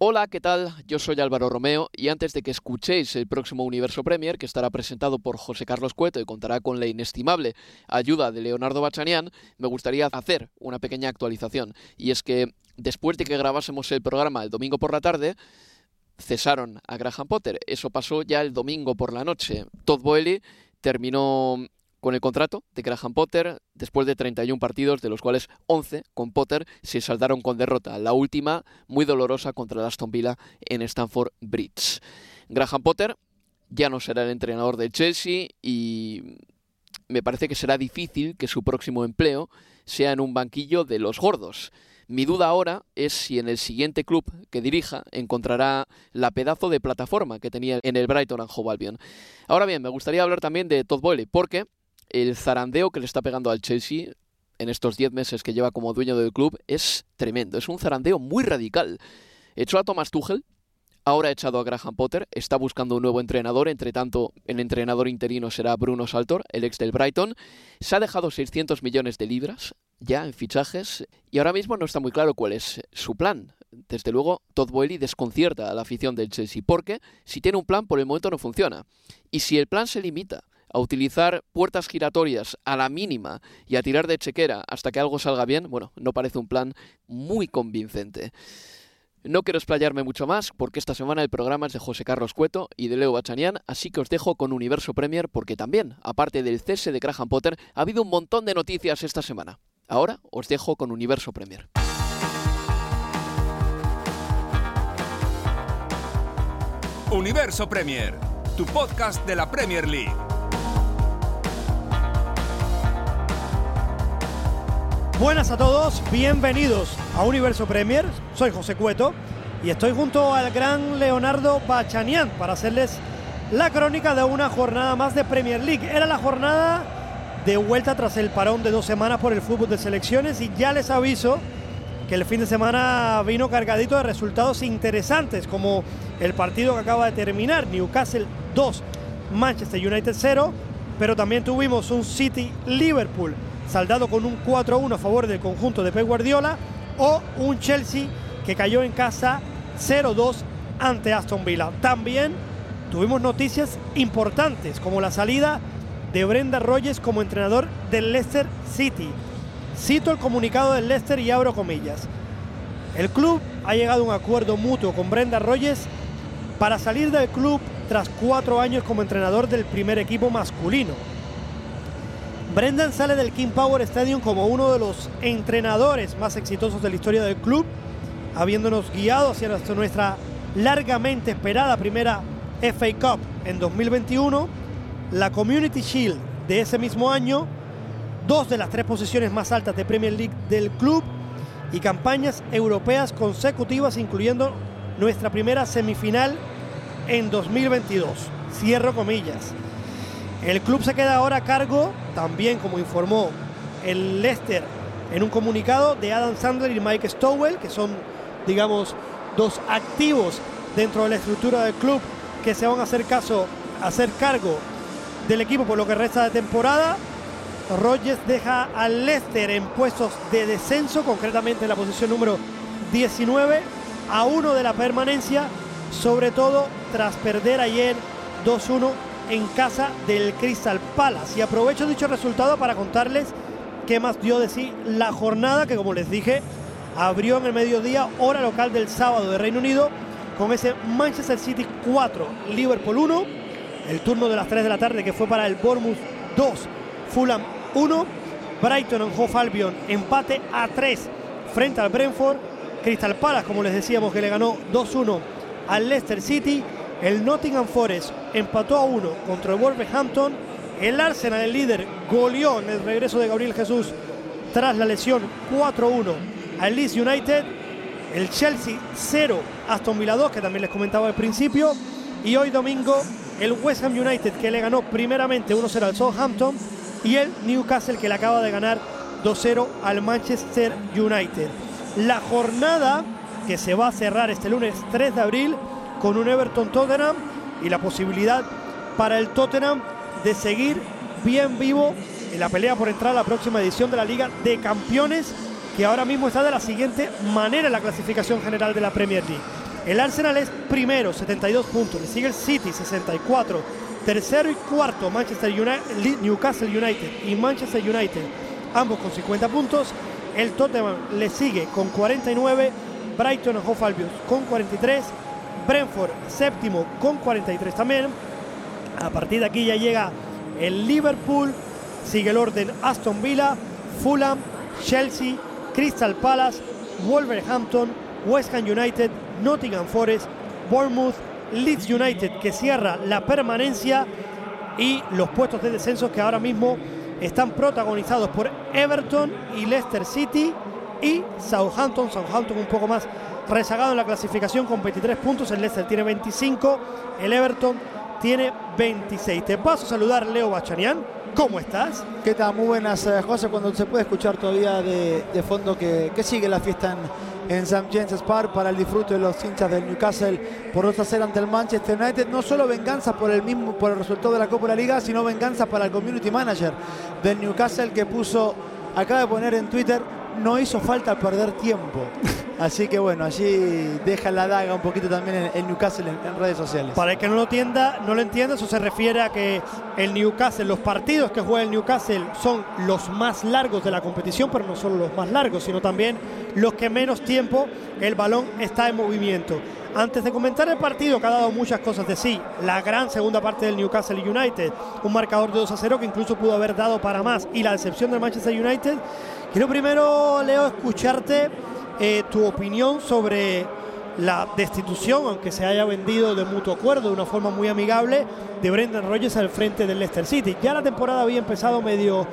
Hola, ¿qué tal? Yo soy Álvaro Romeo y antes de que escuchéis el próximo Universo Premier, que estará presentado por José Carlos Cueto y contará con la inestimable ayuda de Leonardo Bachanian, me gustaría hacer una pequeña actualización. Y es que después de que grabásemos el programa el domingo por la tarde, cesaron a Graham Potter. Eso pasó ya el domingo por la noche. Todd Boehly terminó con el contrato de Graham Potter después de 31 partidos, de los cuales 11 con Potter se saldaron con derrota, la última muy dolorosa contra el Aston Villa en Stamford Bridge. Graham Potter ya no será el entrenador del Chelsea y me parece que será difícil que su próximo empleo sea en un banquillo de los gordos. Mi duda ahora es si en el siguiente club que dirija encontrará la pedazo de plataforma que tenía en el Brighton and Hove Albion. Ahora bien, me gustaría hablar también de Todd Boehly, porque el zarandeo que le está pegando al Chelsea en estos 10 meses que lleva como dueño del club es tremendo. Es un zarandeo muy radical. Echó a Thomas Tuchel, ahora ha echado a Graham Potter, está buscando un nuevo entrenador, entre tanto el entrenador interino será Bruno Saltor, el ex del Brighton. Se ha dejado 600 millones de libras ya en fichajes y ahora mismo no está muy claro cuál es su plan. Desde luego, Todd Boehly desconcierta a la afición del Chelsea porque si tiene un plan por el momento no funciona. Y si el plan se limita a utilizar puertas giratorias a la mínima y a tirar de chequera hasta que algo salga bien, bueno, no parece un plan muy convincente. No quiero explayarme mucho más porque esta semana el programa es de José Carlos Cueto y de Leo Bachanian, así que os dejo con Universo Premier porque también, aparte del cese de Graham Potter, ha habido un montón de noticias esta semana. Ahora os dejo con Universo Premier. Universo Premier, tu podcast de la Premier League. Buenas a todos, bienvenidos a Universo Premier. Soy José Cueto y estoy junto al gran Leonardo Bachanian para hacerles la crónica de una jornada más de Premier League. Era la jornada de vuelta tras el parón de dos semanas por el fútbol de selecciones y ya les aviso que el fin de semana vino cargadito de resultados interesantes como el partido que acaba de terminar, Newcastle 2, Manchester United 0, pero también tuvimos un City Liverpool saldado con un 4-1 a favor del conjunto de Pep Guardiola, o un Chelsea que cayó en casa 0-2 ante Aston Villa. También tuvimos noticias importantes, como la salida de Brenda Rogers como entrenador del Leicester City. Cito el comunicado del Leicester y abro comillas. El club ha llegado a un acuerdo mutuo con Brenda Rogers para salir del club tras cuatro años como entrenador del primer equipo masculino. Brendan sale del King Power Stadium como uno de los entrenadores más exitosos de la historia del club, habiéndonos guiado hacia nuestra largamente esperada primera FA Cup en 2021, la Community Shield de ese mismo año, dos de las tres posiciones más altas de Premier League del club y campañas europeas consecutivas, incluyendo nuestra primera semifinal en 2022. Cierro comillas. El club se queda ahora a cargo, también como informó el Leicester en un comunicado de Adam Sandler y Mike Stowell, que son, digamos, dos activos dentro de la estructura del club que se van a hacer caso, hacer cargo del equipo por lo que resta de temporada. Rogers deja al Leicester en puestos de descenso, concretamente en la posición número 19, a uno de la permanencia, sobre todo tras perder ayer 2-1 en casa del Crystal Palace. Y aprovecho dicho resultado para contarles qué más dio de sí la jornada, que como les dije, abrió en el mediodía, hora local del sábado de Reino Unido, con ese Manchester City 4, Liverpool 1. El turno de las 3 de la tarde que fue para el Bournemouth 2, Fulham 1. Brighton en Hove Albion empate a 3 frente al Brentford. Crystal Palace, como les decíamos, que le ganó 2-1 al Leicester City. El Nottingham Forest empató a 1 contra el Wolverhampton. El Arsenal, el líder, goleó en el regreso de Gabriel Jesús tras la lesión 4-1 al Leeds United. El Chelsea 0, Aston Villa 2, que también les comentaba al principio. Y hoy domingo el West Ham United que le ganó primeramente 1-0 al Southampton y el Newcastle que le acaba de ganar 2-0 al Manchester United. La jornada que se va a cerrar este lunes 3 de abril con un Everton Tottenham y la posibilidad para el Tottenham de seguir bien vivo en la pelea por entrar a la próxima edición de la Liga de Campeones que ahora mismo está de la siguiente manera en la clasificación general de la Premier League. El Arsenal es primero, 72 puntos, le sigue el City, 64, tercero y cuarto Manchester United, Newcastle United y Manchester United, ambos con 50 puntos. El Tottenham le sigue con 49, Brighton Hove Albion con 43, Brentford séptimo con 43 también. A partir de aquí ya llega el Liverpool, sigue el orden Aston Villa, Fulham, Chelsea, Crystal Palace, Wolverhampton, West Ham United, Nottingham Forest, Bournemouth, Leeds United que cierra la permanencia y los puestos de descenso que ahora mismo están protagonizados por Everton y Leicester City y Southampton. Southampton un poco más rezagado en la clasificación con 23 puntos. El Leicester tiene 25. El Everton tiene 26. Te paso a saludar Leo Bachanian. ¿Cómo estás? ¿Qué tal? Muy buenas, eh, José. Cuando se puede escuchar todavía de, fondo que, sigue la fiesta en, St. James Park para el disfrute de los hinchas del Newcastle por 2 a ante el Manchester United. No solo venganza por el mismo por el resultado de la Copa de la Liga, sino venganza para el community manager del Newcastle que puso, acaba de poner en Twitter, no hizo falta perder tiempo. Así que bueno, allí deja la daga un poquito también el Newcastle en, redes sociales. Para el que no lo entienda, no lo entienda, eso se refiere a que el Newcastle, los partidos que juega el Newcastle son los más largos de la competición, pero no solo los más largos, sino también los que menos tiempo el balón está en movimiento. Antes de comentar el partido, que ha dado muchas cosas de sí, la gran segunda parte del Newcastle United, un marcador de 2 a 0 que incluso pudo haber dado para más, y la decepción del Manchester United, quiero primero, Leo, escucharte eh, tu opinión sobre la destitución, aunque se haya vendido de mutuo acuerdo de una forma muy amigable, de Brendan Rodgers al frente del Leicester City. Ya la temporada había empezado medio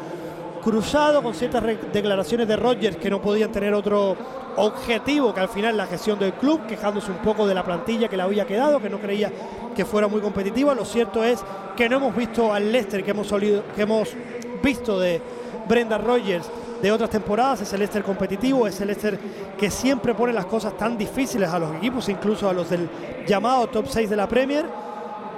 cruzado con ciertas declaraciones de Rodgers que no podían tener otro objetivo que al final la gestión del club, quejándose un poco de la plantilla que le había quedado, que no creía que fuera muy competitiva. Lo cierto es que no hemos visto al Leicester que hemos, que hemos visto de Brendan Rodgers de otras temporadas, es el Leicester competitivo, es el Leicester que siempre pone las cosas tan difíciles a los equipos, incluso a los del llamado top 6 de la Premier,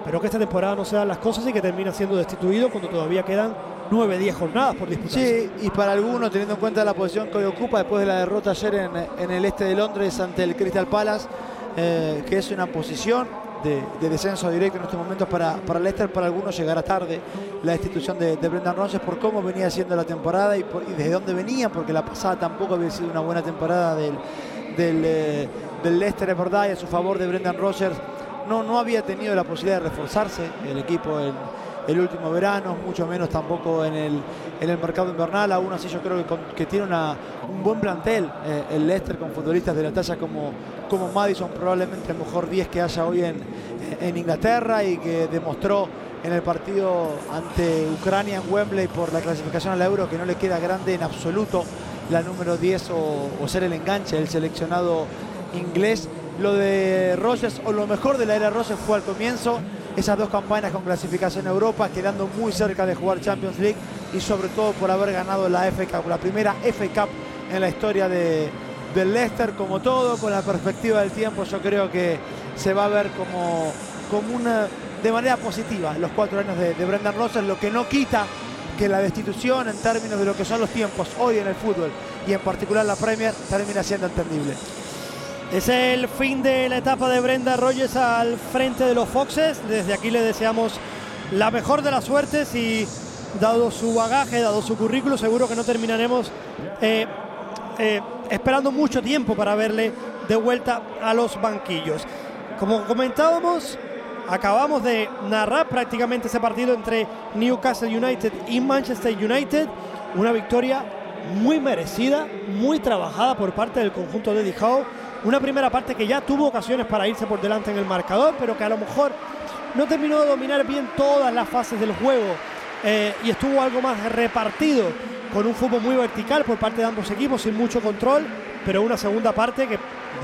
pero que esta temporada no se dan las cosas y que termina siendo destituido cuando todavía quedan 9, 10 jornadas por disputar. Sí, y para algunos, teniendo en cuenta la posición que hoy ocupa después de la derrota ayer en, el este de Londres ante el Crystal Palace, eh, que es una posición de, descenso directo en estos momentos para, para Leicester. Para algunos llegará tarde la destitución de, Brendan Rodgers por cómo venía siendo la temporada y, desde dónde venía, porque la pasada tampoco había sido una buena temporada del, del, eh, Leicester, es verdad, y a su favor de Brendan Rodgers. No, no había tenido la posibilidad de reforzarse el equipo en el último verano, mucho menos tampoco en el, el mercado invernal. Aún así yo creo que, que tiene un buen plantel eh, el Leicester con futbolistas de la talla como, como Madison, probablemente el mejor 10 que haya hoy en, en Inglaterra y que demostró en el partido ante Ucrania en Wembley por la clasificación al euro que no le queda grande en absoluto la número 10 o, ser el enganche del seleccionado inglés. Lo de Rogers o lo mejor de la era Rogers fue al comienzo esas dos campañas con clasificación a Europa, quedando muy cerca de jugar Champions League y sobre todo por haber ganado la FA la primera FA Cup en la historia de, del Leicester, como todo, con la perspectiva del tiempo, yo creo que se va a ver como, como una, de manera positiva los cuatro años de, de Brendan Rodgers, lo que no quita que la destitución en términos de lo que son los tiempos hoy en el fútbol y en particular la Premier termina siendo entendible. Es el fin de la etapa de Brenda Rogers al frente de los Foxes. Desde aquí le deseamos la mejor de las suertes y dado su bagaje, dado su currículo, seguro que no terminaremos eh, eh, esperando mucho tiempo para verle de vuelta a los banquillos. Como comentábamos, acabamos de narrar prácticamente ese partido entre Newcastle United y Manchester United. Una victoria muy merecida, muy trabajada por parte del conjunto de Howe. Una primera parte que ya tuvo ocasiones para irse por delante en el marcador, pero que a lo mejor no terminó de dominar bien todas las fases del juego eh, y estuvo algo más repartido con un fútbol muy vertical por parte de ambos equipos sin mucho control, pero una segunda parte que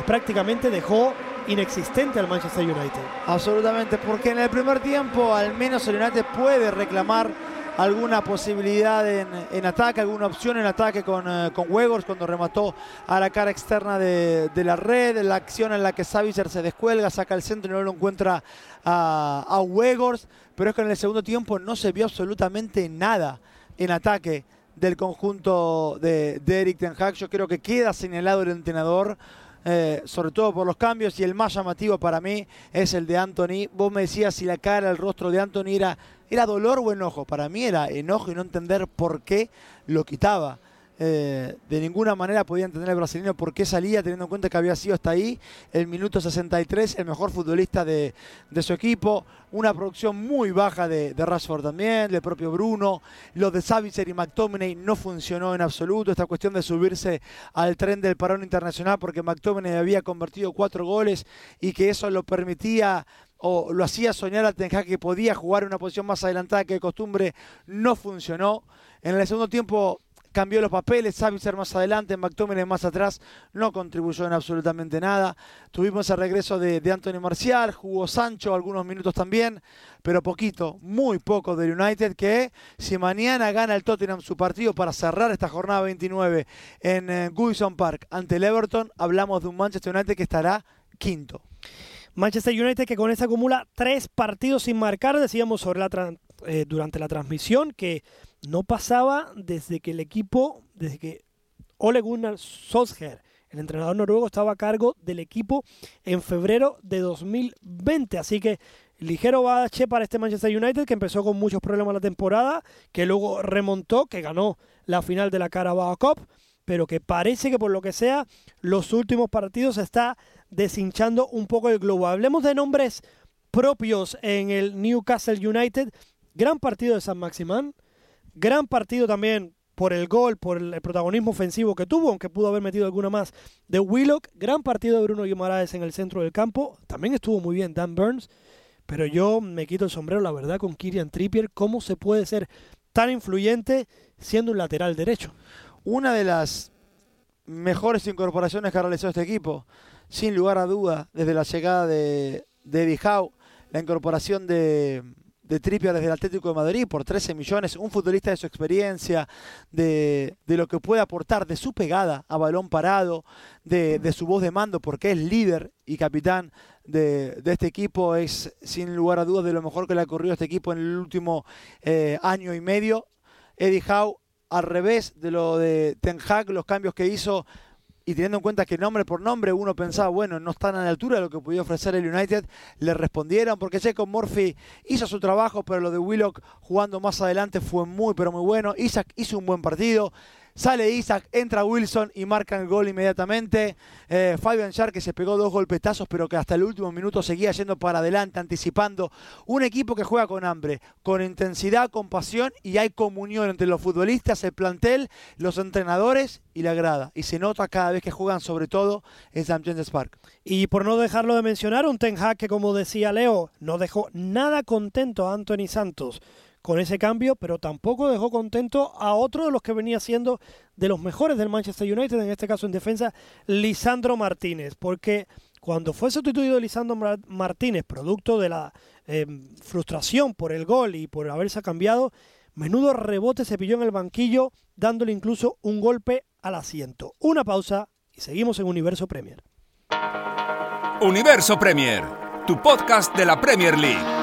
prácticamente dejó inexistente al Manchester United. Absolutamente, porque en el primer tiempo al menos el United puede reclamar alguna posibilidad en, ataque, alguna opción en ataque con, eh, con cuando remató a la cara externa de, la red, la acción en la que Savitzer se descuelga, saca el centro y no lo encuentra a, a pero es que en el segundo tiempo no se vio absolutamente nada en ataque del conjunto de, de Eric Ten Hag. Yo creo que queda señalado el entrenador eh, sobre todo por los cambios, y el más llamativo para mí es el de Anthony. Vos me decías si la cara, el rostro de Anthony era, era dolor o enojo. Para mí era enojo y no entender por qué lo quitaba. Eh, de ninguna manera podía entender el brasileño por qué salía, teniendo en cuenta que había sido hasta ahí el minuto 63 el mejor futbolista de, su equipo. Una producción muy baja de, de, Rashford también, del propio Bruno. Lo de Savitzer y McTominay no funcionó en absoluto. Esta cuestión de subirse al tren del parón internacional porque McTominay había convertido cuatro goles y que eso lo permitía o lo hacía soñar a Ten que podía jugar en una posición más adelantada que de costumbre, no funcionó. En el segundo tiempo cambió los papeles, Savitzer más adelante, McTominay más atrás, no contribuyó en absolutamente nada. Tuvimos el regreso de, de Anthony Marcial, jugó Sancho algunos minutos también, pero poquito, muy poco del United, que si mañana gana el Tottenham su partido para cerrar esta jornada 29 en eh, Park ante el Everton, hablamos de un Manchester United que estará quinto. Manchester United que con esta acumula tres partidos sin marcar, decíamos sobre la eh, durante la transmisión que no pasaba desde que el equipo, desde que Ole Gunnar Solskjaer, el entrenador noruego, estaba a cargo del equipo en febrero de 2020. Así que ligero bache para este Manchester United que empezó con muchos problemas la temporada, que luego remontó, que ganó la final de la Carabao Cup, pero que parece que por lo que sea, los últimos partidos está deshinchando un poco el globo. Hablemos de nombres propios en el Newcastle United. Gran partido de San Maximán, Gran partido también por el gol, por el protagonismo ofensivo que tuvo, aunque pudo haber metido alguna más de Willock. Gran partido de Bruno Guimaraes en el centro del campo. También estuvo muy bien Dan Burns. Pero yo me quito el sombrero, la verdad, con Kirian Trippier. ¿Cómo se puede ser tan influyente siendo un lateral derecho? Una de las mejores incorporaciones que ha realizado este equipo, sin lugar a duda, desde la llegada de, de Eddie Howe, la incorporación de, de Trippier desde el Atlético de Madrid por 13 millones, un futbolista de su experiencia, de, lo que puede aportar, de su pegada a balón parado, de, su voz de mando, porque es líder y capitán de, este equipo, es sin lugar a dudas de lo mejor que le ha ocurrido a este equipo en el último eh, año y medio. Eddie Howe, al revés de lo de Ten Hag, los cambios que hizo y teniendo en cuenta que nombre por nombre uno pensaba, bueno, no están a la altura de lo que podía ofrecer el United, le respondieron porque Jacob Murphy hizo su trabajo, pero lo de Willock jugando más adelante fue muy, pero muy bueno. Isaac hizo un buen partido. Sale Isaac, entra Wilson y marca el gol inmediatamente. Eh, Fabian Schär que se pegó dos golpetazos, pero que hasta el último minuto seguía yendo para adelante, anticipando. Un equipo que juega con hambre, con intensidad, con pasión y hay comunión entre los futbolistas, el plantel, los entrenadores y la grada. Y se nota cada vez que juegan, sobre todo en St. James Park. Y por no dejarlo de mencionar, un Ten que, como decía Leo, no dejó nada contento a Anthony Santos con ese cambio, pero tampoco dejó contento a otro de los que venía siendo de los mejores del Manchester United, en este caso en defensa, Lisandro Martínez, porque cuando fue sustituido Lisandro Martínez, producto de la em, frustración por el gol y por haberse cambiado, menudo rebote se pilló en el banquillo, dándole incluso un golpe al asiento. Una pausa y seguimos en Universo Premier. Universo Premier, tu podcast de la Premier League.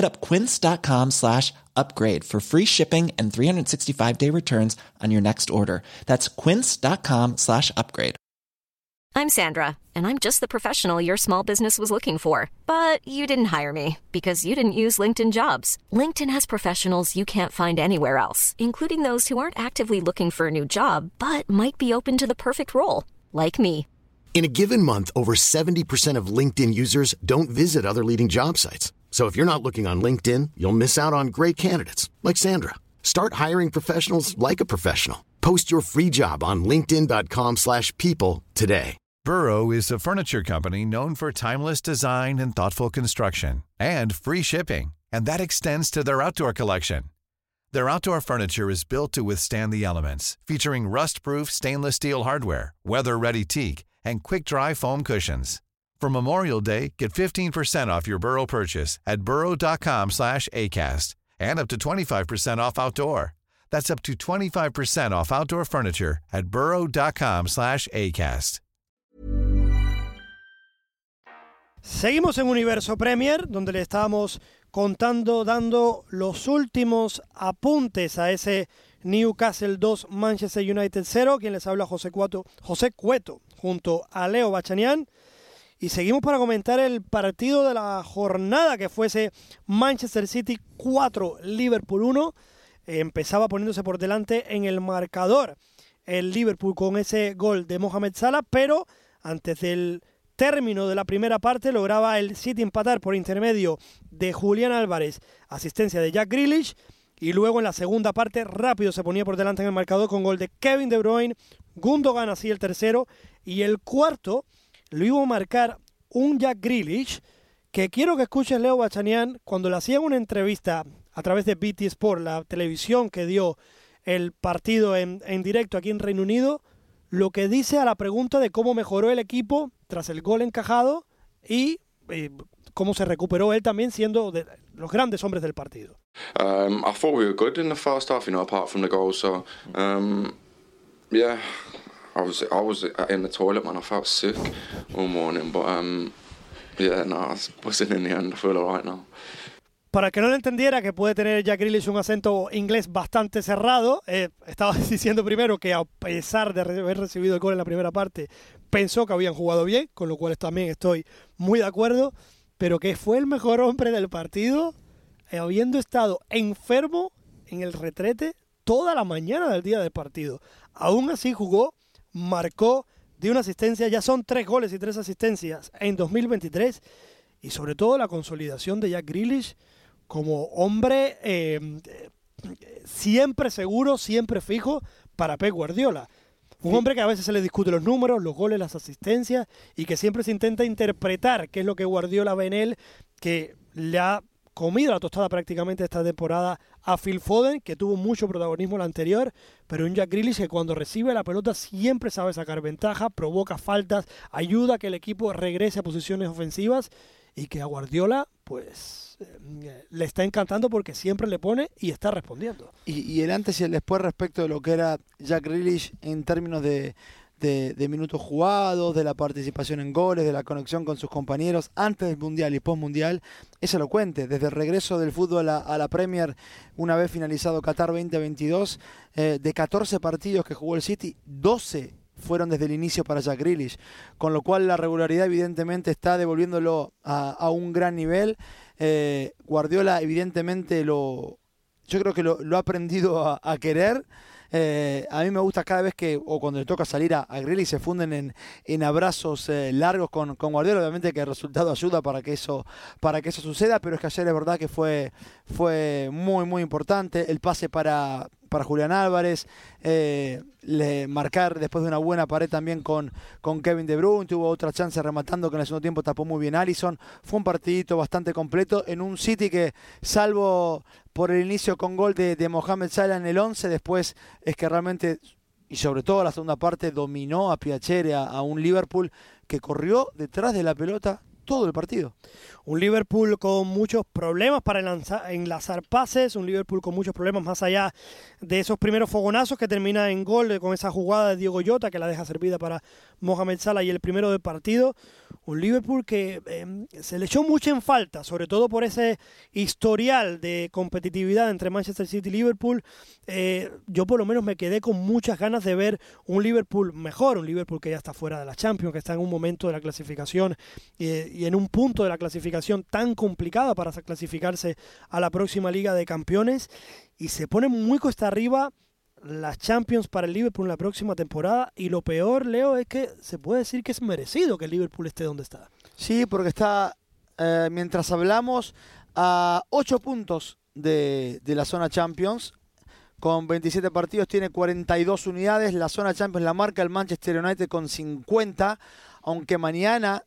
Hit up quince.com slash upgrade for free shipping and 365 day returns on your next order. That's quince.com slash upgrade. I'm Sandra, and I'm just the professional your small business was looking for. But you didn't hire me because you didn't use LinkedIn jobs. LinkedIn has professionals you can't find anywhere else, including those who aren't actively looking for a new job, but might be open to the perfect role, like me. In a given month, over 70% of LinkedIn users don't visit other leading job sites. So if you're not looking on LinkedIn, you'll miss out on great candidates like Sandra. Start hiring professionals like a professional. Post your free job on linkedin.com/people today. Burrow is a furniture company known for timeless design and thoughtful construction and free shipping, and that extends to their outdoor collection. Their outdoor furniture is built to withstand the elements, featuring rust-proof stainless steel hardware, weather-ready teak, and quick-dry foam cushions. For Memorial Day, get 15% off your Burrow purchase at burrow.com slash ACAST and up to 25% off outdoor. That's up to 25% off outdoor furniture at burrow.com slash ACAST. Seguimos en Universo Premier, donde le estábamos contando, dando los últimos apuntes a ese Newcastle 2, Manchester United 0. Quien les habla José Cueto, José Cueto junto a Leo Bachanian. Y seguimos para comentar el partido de la jornada que fuese Manchester City 4, Liverpool 1. Empezaba poniéndose por delante en el marcador el Liverpool con ese gol de Mohamed Salah, pero antes del término de la primera parte lograba el City empatar por intermedio de Julián Álvarez, asistencia de Jack Grealish, y luego en la segunda parte rápido se ponía por delante en el marcador con gol de Kevin De Bruyne, Gundogan así el tercero, y el cuarto lo iba a marcar un Jack Grealish, que quiero que escuches Leo Bachanian cuando le hacían una entrevista a través de BT Sport, la televisión que dio el partido en, en directo aquí en Reino Unido, lo que dice a la pregunta de cómo mejoró el equipo tras el gol encajado y cómo se recuperó él también siendo de los grandes hombres del partido. Um, I thought we were good in the first half, you know, apart from the goal. So, um, yeah, I was I was in the toilet, man. I felt sick all morning, but um, yeah, no, I in the end. I feel alright now. Para que no lo entendiera, que puede tener Jack Grealish un acento inglés bastante cerrado, eh, estaba diciendo primero que a pesar de haber recibido el gol en la primera parte, pensó que habían jugado bien, con lo cual también estoy muy de acuerdo, pero que fue el mejor hombre del partido, eh, habiendo estado enfermo en el retrete toda la mañana del día del partido. Aún así jugó, marcó, dio una asistencia, ya son tres goles y tres asistencias en 2023, y sobre todo la consolidación de Jack Grealish como hombre eh, siempre seguro, siempre fijo para Pep Guardiola. Un hombre que a veces se le discute los números, los goles, las asistencias y que siempre se intenta interpretar qué es lo que Guardiola ve en él, que le ha comido la tostada prácticamente esta temporada a Phil Foden, que tuvo mucho protagonismo la anterior, pero un Jack Grealish que cuando recibe la pelota siempre sabe sacar ventaja, provoca faltas, ayuda a que el equipo regrese a posiciones ofensivas y que a Guardiola, pues le está encantando porque siempre le pone y está respondiendo. Y, y, el antes y el después respecto de lo que era Jack Grealish en términos de, de, de, minutos jugados, de la participación en goles, de la conexión con sus compañeros antes del Mundial y post Mundial, es elocuente. Desde el regreso del fútbol a, a la Premier, una vez finalizado Qatar 2022, eh, de 14 partidos que jugó el City, 12 fueron desde el inicio para Jack Grealish, con lo cual la regularidad evidentemente está devolviéndolo a, a un gran nivel. Eh, Guardiola evidentemente lo, yo creo que lo, lo ha aprendido a, a querer. Eh, a mí me gusta cada vez que, o cuando le toca salir a, a se funden en, en abrazos eh, largos con, con, Guardiola. Obviamente que el resultado ayuda para que eso, para que eso suceda, pero es que ayer es verdad que fue, fue muy, muy importante. El pase para, para Julián Álvarez, eh, le marcar después de una buena pared también con, con Kevin De Bruyne, tuvo otra chance rematando que en el segundo tiempo tapó muy bien Allison, fue un partidito bastante completo en un City que salvo por el inicio con gol de, de Mohamed Salah en el 11, después es que realmente y sobre todo la segunda parte dominó a Piacere, a, a un Liverpool que corrió detrás de la pelota todo el partido. Un Liverpool con muchos problemas para enlazar pases, un Liverpool con muchos problemas más allá de esos primeros fogonazos que termina en gol con esa jugada de Diego Llota que la deja servida para Mohamed Salah y el primero del partido. Un Liverpool que em, se le echó mucho en falta, sobre todo por ese historial de competitividad entre Manchester City y Liverpool. Eh, yo por lo menos me quedé con muchas ganas de ver un Liverpool mejor, un Liverpool que ya está fuera de la Champions, que está en un momento de la clasificación y en un punto de la clasificación tan complicada para clasificarse a la próxima Liga de Campeones y se pone muy cuesta arriba las Champions para el Liverpool en la próxima temporada y lo peor, Leo, es que se puede decir que es merecido que el Liverpool esté donde está. Sí, porque está, eh, mientras hablamos, a 8 puntos de, de la zona Champions, con 27 partidos, tiene 42 unidades. La zona Champions la marca el Manchester United con 50, aunque mañana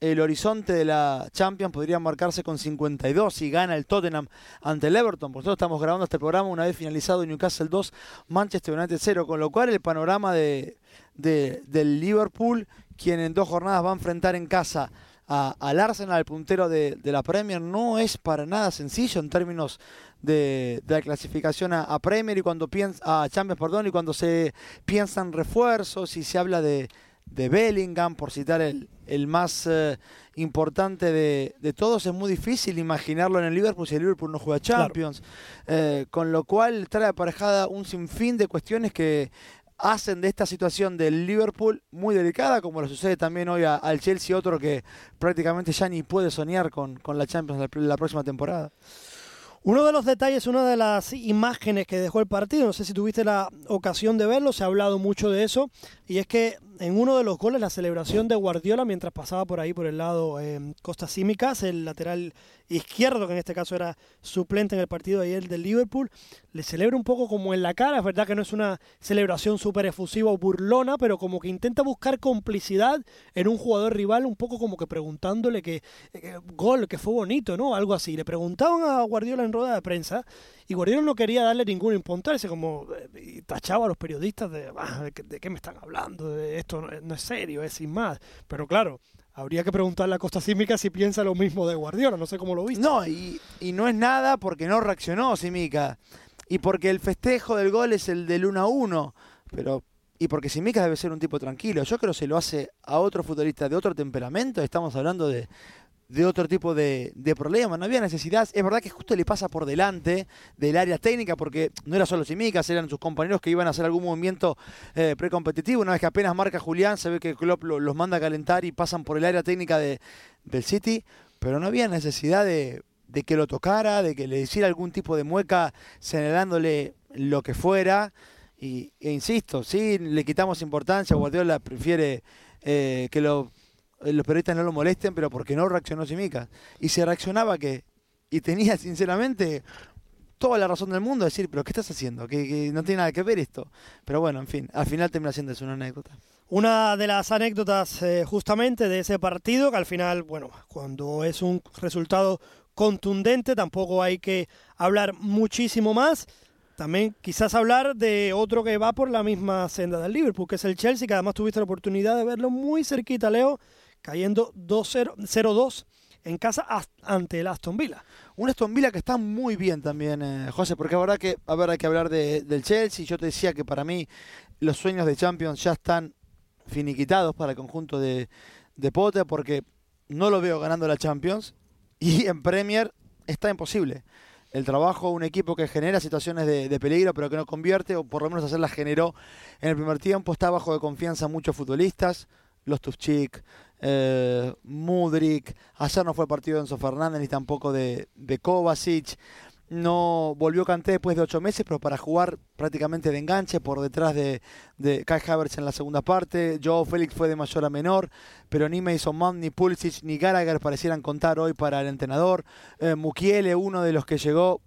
el horizonte de la Champions podría marcarse con 52 si gana el Tottenham ante el Everton. Por eso estamos grabando este programa una vez finalizado Newcastle 2, Manchester United 0, con lo cual el panorama de, del Liverpool, quien en dos jornadas va a enfrentar en casa al Arsenal, el puntero de, la Premier, no es para nada sencillo en términos de, la clasificación a, Premier y cuando piensa a Champions, perdón, y cuando se piensan refuerzos y se habla de de Bellingham, por citar el, el más eh, importante de, de, todos, es muy difícil imaginarlo en el Liverpool si el Liverpool no juega Champions. Eh, con lo cual trae aparejada un sinfín de cuestiones que hacen de esta situación del Liverpool muy delicada, como lo sucede también hoy al Chelsea, otro que prácticamente ya ni puede soñar con, con la Champions la próxima temporada. Uno de los detalles, una de las imágenes que dejó el partido, no sé si tuviste la ocasión de verlo, se ha hablado mucho de eso, y es que en uno de los goles, la celebración de Guardiola mientras pasaba por ahí por el lado eh, Costa Símicas, el lateral izquierdo, que en este caso era suplente en el partido de ayer del Liverpool, le celebra un poco como en la cara, es verdad que no es una celebración súper efusiva o burlona, pero como que intenta buscar complicidad en un jugador rival, un poco como que preguntándole que, gol, que fue bonito, ¿no? Algo así. Le preguntaban a Guardiola en rueda de prensa y Guardiola no quería darle ningún importancia, como eh, tachaba a los periodistas de, ah, de, de, qué me están hablando, de esto no, es serio, es sin más. Pero claro, Habría que preguntarle a Costa Simica si piensa lo mismo de Guardiola, no sé cómo lo viste. No, y, no es nada porque no reaccionó Simica. Y porque el festejo del gol es el del 1 a 1. Pero, y porque Simica debe ser un tipo tranquilo. Yo creo que se lo hace a otro futbolista de otro temperamento. Estamos hablando de, de otro tipo de, de problemas. No había necesidad. Es verdad que justo le pasa por delante del área técnica, porque no era solo Simicas, eran sus compañeros que iban a hacer algún movimiento eh, precompetitivo. Una vez que apenas marca Julián, se ve que Klopp los manda a calentar y pasan por el área técnica de, del City, pero no había necesidad de, de que lo tocara, de que le hiciera algún tipo de mueca señalándole lo que fuera. Y, e insisto, sí, le quitamos importancia, Guardiola prefiere eh, que lo los periodistas no lo molesten, pero porque no reaccionó Simica. Y se reaccionaba que, y tenía sinceramente toda la razón del mundo de decir, pero ¿qué estás haciendo? Que, no tiene nada que ver esto. Pero bueno, en fin, al final termina siendo una anécdota. Una de las anécdotas eh, justamente de ese partido, que al final, bueno, cuando es un resultado contundente, tampoco hay que hablar muchísimo más. También quizás hablar de otro que va por la misma senda del Liverpool, que es el Chelsea, que además tuviste la oportunidad de verlo muy cerquita, Leo, cayendo 0-2 en casa ante el Aston Villa. Un Aston Villa que está muy bien también, eh, José, porque ahora que, a ver, hay que hablar del Chelsea. Yo te decía que para mí los sueños de Champions ya están finiquitados para el conjunto de, de Potter, porque no lo veo ganando la Champions y en Premier está imposible. El trabajo, un equipo que genera situaciones de, peligro, pero que no convierte, o por lo menos hacerlas generó en el primer tiempo, está bajo de confianza muchos futbolistas, los Tufchik, eh, Mudrik, ayer no fue partido de Enzo Fernández ni tampoco de, de Kovacic. No volvió Canté después de ocho meses, pero para jugar prácticamente de enganche por detrás de, de Kai Havertz en la segunda parte. Joe Félix fue de mayor a menor, pero ni Mason Mount, ni Pulisic, ni Gallagher parecieran contar hoy para el entrenador. Eh, Mukiele, uno de los que llegó,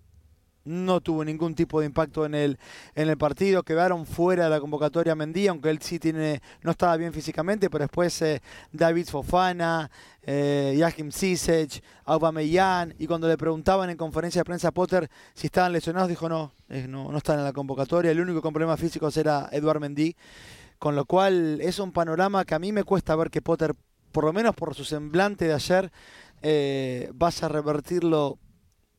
no tuvo ningún tipo de impacto en el, en el partido, quedaron fuera de la convocatoria Mendy, aunque él sí tiene, no estaba bien físicamente, pero después eh, David Fofana, eh, Yahim Sisech, Aubameyang, y cuando le preguntaban en conferencia de prensa a Potter si estaban lesionados, dijo no, eh, no, no están en la convocatoria, el único con problemas físicos era Eduard Mendy, con lo cual es un panorama que a mí me cuesta ver que Potter por lo menos por su semblante de ayer, eh, vaya a revertirlo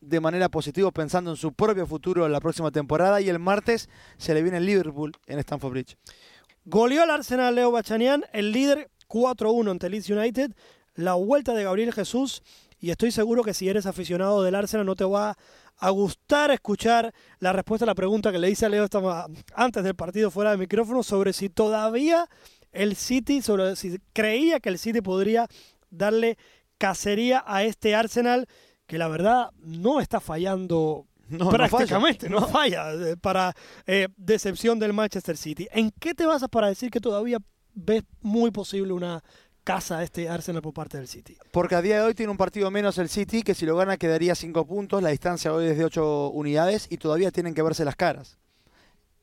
de manera positiva pensando en su propio futuro en la próxima temporada y el martes se le viene el Liverpool en Stamford Bridge. Goleó al Arsenal Leo Bachanian, el líder 4-1 ante Leeds United, la vuelta de Gabriel Jesús y estoy seguro que si eres aficionado del Arsenal no te va a gustar escuchar la respuesta a la pregunta que le hice a Leo antes del partido fuera de micrófono sobre si todavía el City, sobre si creía que el City podría darle cacería a este Arsenal que la verdad no está fallando prácticamente, no falla, eh, para eh, decepción del Manchester City. ¿En qué te basas para decir que todavía ves muy posible una casa este Arsenal por parte del City? Porque a día de hoy tiene un partido menos el City, que si lo gana quedaría 5 puntos, la distancia hoy es de 8 unidades y todavía tienen que verse las caras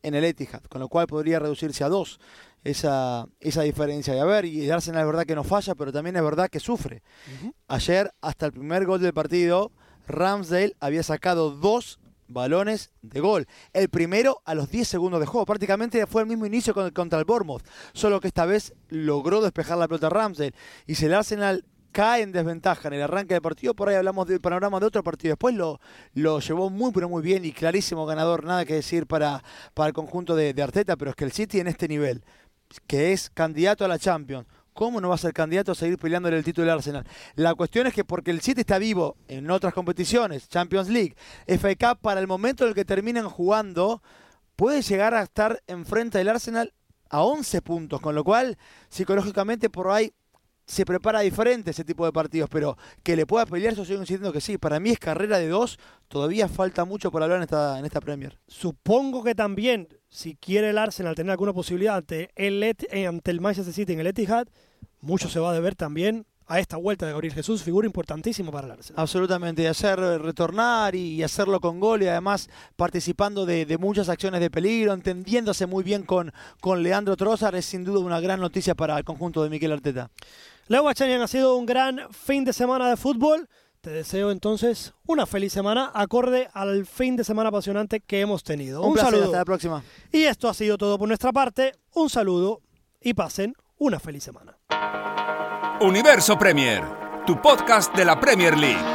en el Etihad, con lo cual podría reducirse a 2 esa, esa diferencia. Y a ver, y el Arsenal es verdad que no falla, pero también es verdad que sufre. Ayer, hasta el primer gol del partido, Ramsdale había sacado dos balones de gol. El primero a los 10 segundos de juego. Prácticamente fue el mismo inicio contra el Bournemouth. Solo que esta vez logró despejar la pelota Ramsdale. Y si el Arsenal cae en desventaja en el arranque del partido, por ahí hablamos del panorama de otro partido. Después lo, lo llevó muy, pero muy bien y clarísimo ganador. Nada que decir para, para el conjunto de Arteta, pero es que el City en este nivel que es candidato a la Champions, ¿cómo no va a ser candidato a seguir peleando el título del Arsenal? La cuestión es que porque el City está vivo en otras competiciones, Champions League, FA Cup, para el momento en el que terminan jugando, puede llegar a estar enfrente del Arsenal a 11 puntos, con lo cual psicológicamente por ahí se prepara diferente ese tipo de partidos, pero que le pueda pelear, yo sigo diciendo que sí. Para mí es carrera de dos, todavía falta mucho por hablar en esta, en esta Premier. Supongo que también si quiere el Arsenal tener alguna posibilidad ante el, eh, ante el Manchester City en el Etihad, mucho se va a deber también a esta vuelta de Gabriel Jesús, figura importantísima para el Arsenal. Absolutamente, y hacer eh, retornar y hacerlo con gol y además participando de, muchas acciones de peligro, entendiéndose muy bien con, con Leandro Trossard, es sin duda una gran noticia para el conjunto de Miquel Arteta. Leo Bachanian ha sido un gran fin de semana de fútbol. Te deseo entonces una feliz semana acorde al fin de semana apasionante que hemos tenido. Un, saludo. Hasta la próxima. Y esto ha sido todo por nuestra parte. Un saludo y pasen una feliz semana. Universo Premier, tu podcast de la Premier League.